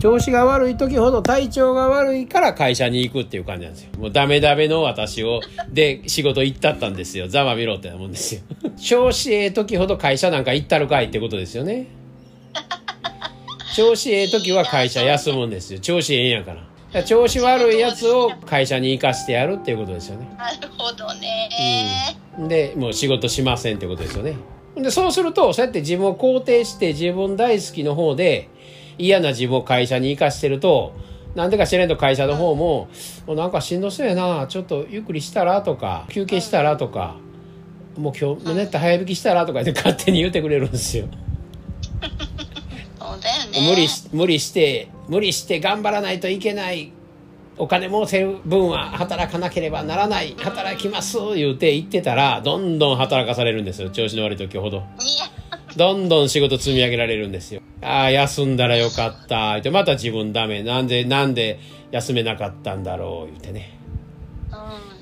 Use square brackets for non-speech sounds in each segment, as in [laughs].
調子が悪い時ほど体調が悪いから会社に行くっていう感じなんですよ。もうダメダメの私を、で仕事行ったったんですよ。ざまみろってなもんですよ。[laughs] 調子ええ時ほど会社なんか行ったるかいってことですよね。調子ええ時は会社休むんですよ。調子ええんやから。だから調子悪いやつを会社に行かしてやるっていうことですよね。なるほどね。で、もう仕事しませんってことですよね。で、そうすると、そうやって自分を肯定して自分大好きの方で嫌な自分を会社に行かしてると、なんでか知らんと会社の方も、もうなんかしんどそうやな、ちょっとゆっくりしたらとか、休憩したらとか、もう今日、寝て早引きしたらとかって勝手に言ってくれるんですよ。そうだよね。無理し、無理して、無理して頑張らないといけない。お金儲ける分は働かなければならない。働きます言うて言ってたら、どんどん働かされるんですよ。調子の悪い時ほど。いや、どんどん仕事積み上げられるんですよ。ああ、休んだらよかった。ってまた自分ダメ。なんで、なんで休めなかったんだろう。言ってね。うん。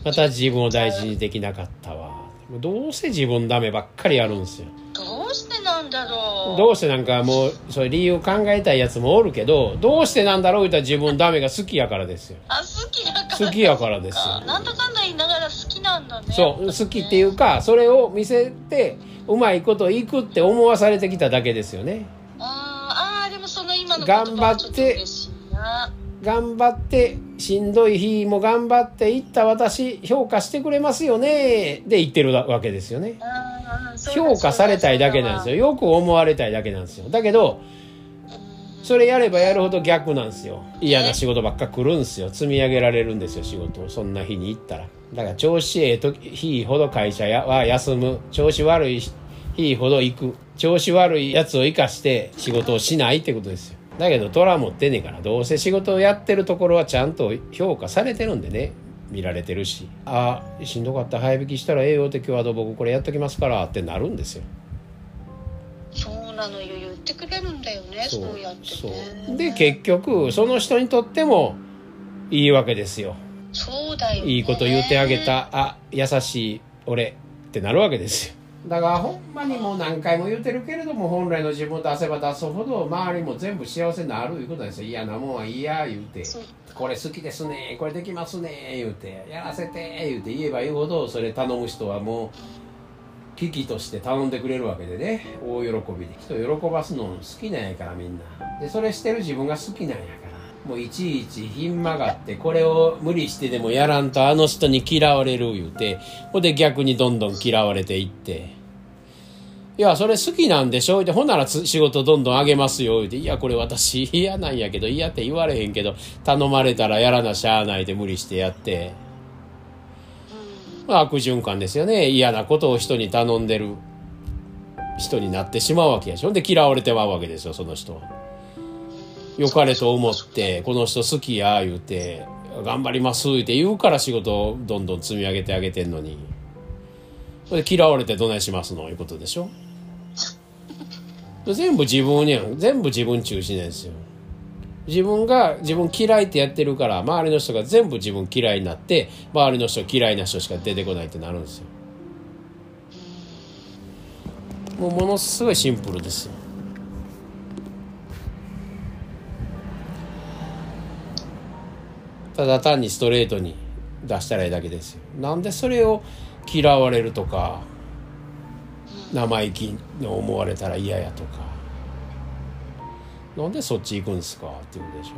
また自分を大事にできなかったわ。どうせ自分ダメばっかりやるんですよ。どうしてなんだろう。どうしてなんかもう、そういう理由考えたいやつもおるけど、どうしてなんだろう言ったら自分ダメが好きやからですよ。[laughs] あ、好きだから。好きやからですよ。なんだかんだ言いながら好きなんだね。そう、好きっていうか、それを見せて、うまいこといくって思わされてきただけですよね。あーあー、でもその今の頑張って。頑張って、しんどい日も頑張っていった私、評価してくれますよね。で言ってるわけですよね。評価されたいだけなんですよ。よく思われたいだけなんですよ。だけど、それやればやるほど逆なんですよ。嫌な仕事ばっか来るんですよ。積み上げられるんですよ、仕事を。そんな日に行ったら。だから調子ええ時日ほど会社やは休む。調子悪い日ほど行く。調子悪いやつを生かして仕事をしないってことですよ。だけど虎持ってんねんから、どうせ仕事をやってるところはちゃんと評価されてるんでね。見られてるし。ああ、しんどかった。早引きしたらええよって今日はどう僕これやっときますからってなるんですよ。なのよ言ってくれるんだよねそう。やってそねう。で結局その人にとってもいいわけですよ。そうだよね。いいこと言うてあげた。あ優しい俺ってなるわけですよ。だからほんまにもう何回も言うてるけれども本来の自分を出せば出すほど周りも全部幸せになるいうことですよ。嫌なもんはいいや言うてこれ好きですねこれできますね言うてやらせて言うて言えば言うほどそれ頼む人はもう危機として頼んでくれるわけでね。大喜びで人を喜ばすの好きなんやからみんな。でそれしてる自分が好きなんやから。もういちいちひん曲がってこれを無理してでもやらんとあの人に嫌われる言うて。ほんで逆にどんどん嫌われていって。いや、それ好きなんでしょ？って、ほんなら仕事どんどん上げますよ。って、いや、これ私嫌なんやけど、嫌って言われへんけど、頼まれたらやらなしゃあないで無理してやって。まあ悪循環ですよね。嫌なことを人に頼んでる人になってしまうわけやし。ほんで嫌われてまうわけですよ、その人は。良かれと思って、この人好きや、言うて、頑張ります、って言うから仕事をどんどん積み上げてあげてんのに。で嫌われてどないしますの？いうことでしょ [laughs] 全部自分にやん全部自分中心なんですよ自分が自分嫌いってやってるから周りの人が全部自分嫌いになって周りの人嫌いな人しか出てこないってなるんですよ。もうものすごいシンプルですよ。ただ単にストレートに出したらいいだけですよ。なんでそれを嫌われるとか生意気の思われたら嫌やとか。なんでそっち行くんですかっていうことでしょ？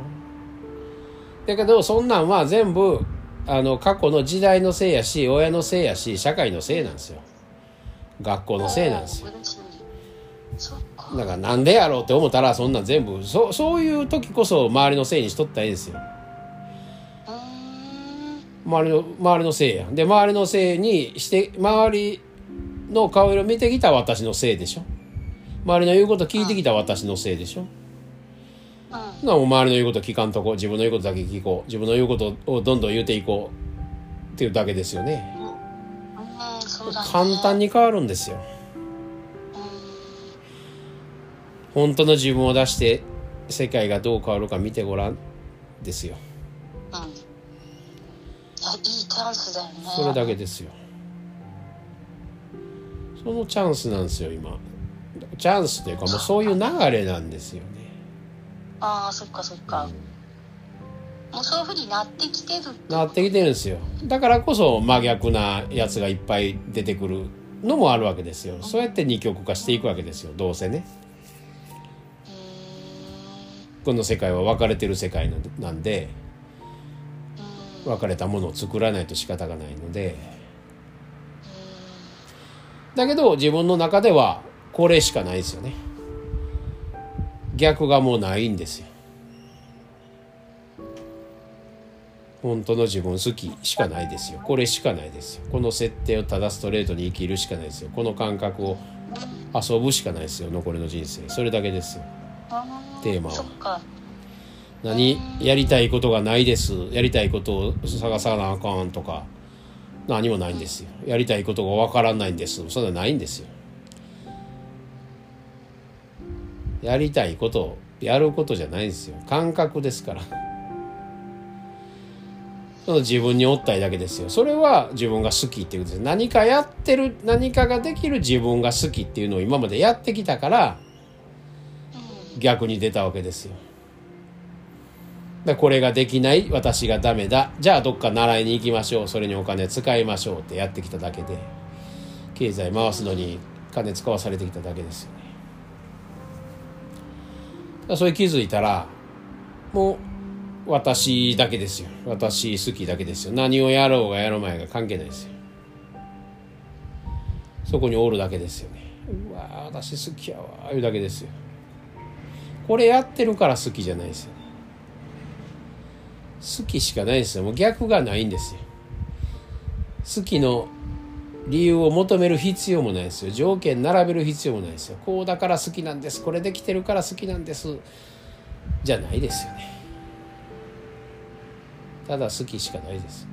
だけどそんなんは全部あの過去の時代のせいやし親のせいやし社会のせいなんですよ。学校のせいなんですよ。だからなんでやろうって思ったらそんなん全部そそういう時こそ周りのせいにしとったらいいですよ。周りの周りのせいや。で周りのせいにして周りの顔色見てきた私のせいでしょ？周りの言うこと聞いてきた私のせいでしょ？うん。なもう周りの言うこと聞かんとこ自分の言うことだけ聞こう。自分の言うことをどんどん言うていこう。っていうだけですよね。うん。そうだね。簡単に変わるんですよ。本当の自分を出して世界がどう変わるか見てごらんですよ。うん。いやいいチャンスだよね。それだけですよ。そのチャンスなんですよ今。チャンスというかもうそういう流れなんですよ。ねああそっかそっか、もうそういうふうになってきてるなってきてるんですよ。だからこそ真逆なやつがいっぱい出てくるのもあるわけですよ。そうやって二極化していくわけですよ。どうせね。この世界は分かれてる世界なんで。分かれたものを作らないと仕方がないので。だけど自分の中ではこれしかないですよね逆がもうないんですよ。本当の自分好きしかないですよ。これしかないですよ。この設定をただストレートに生きるしかないですよ。この感覚を遊ぶしかないですよ。残りの人生。それだけですよ。テーマは。何？やりたいことがないです。やりたいことを探さなあかんとか。何もないんですよ。やりたいことがわからないんです。そんなないんですよやりたいことをやることじゃないんですよ。感覚ですから。その自分におったいだけですよ。それは自分が好きっていうことです。何かやってる何かができる自分が好きっていうのを今までやってきたから逆に出たわけですよ。だこれができない私がダメだ。じゃあどっか習いに行きましょう。それにお金使いましょうってやってきただけで経済回すのに金使わされてきただけですよ。それ気づいたらもう私だけですよ。私好きだけですよ。何をやろうがやろうまいが関係ないですよ。そこにおるだけですよね。うわ私好きやわいうだけですよ。これやってるから好きじゃないですよね。好きしかないですよ。もう逆がないんですよ。好きの理由を求める必要もないですよ。条件並べる必要もないですよ。こうだから好きなんです。これできてるから好きなんです。じゃないですよね。ただ好きしかないです。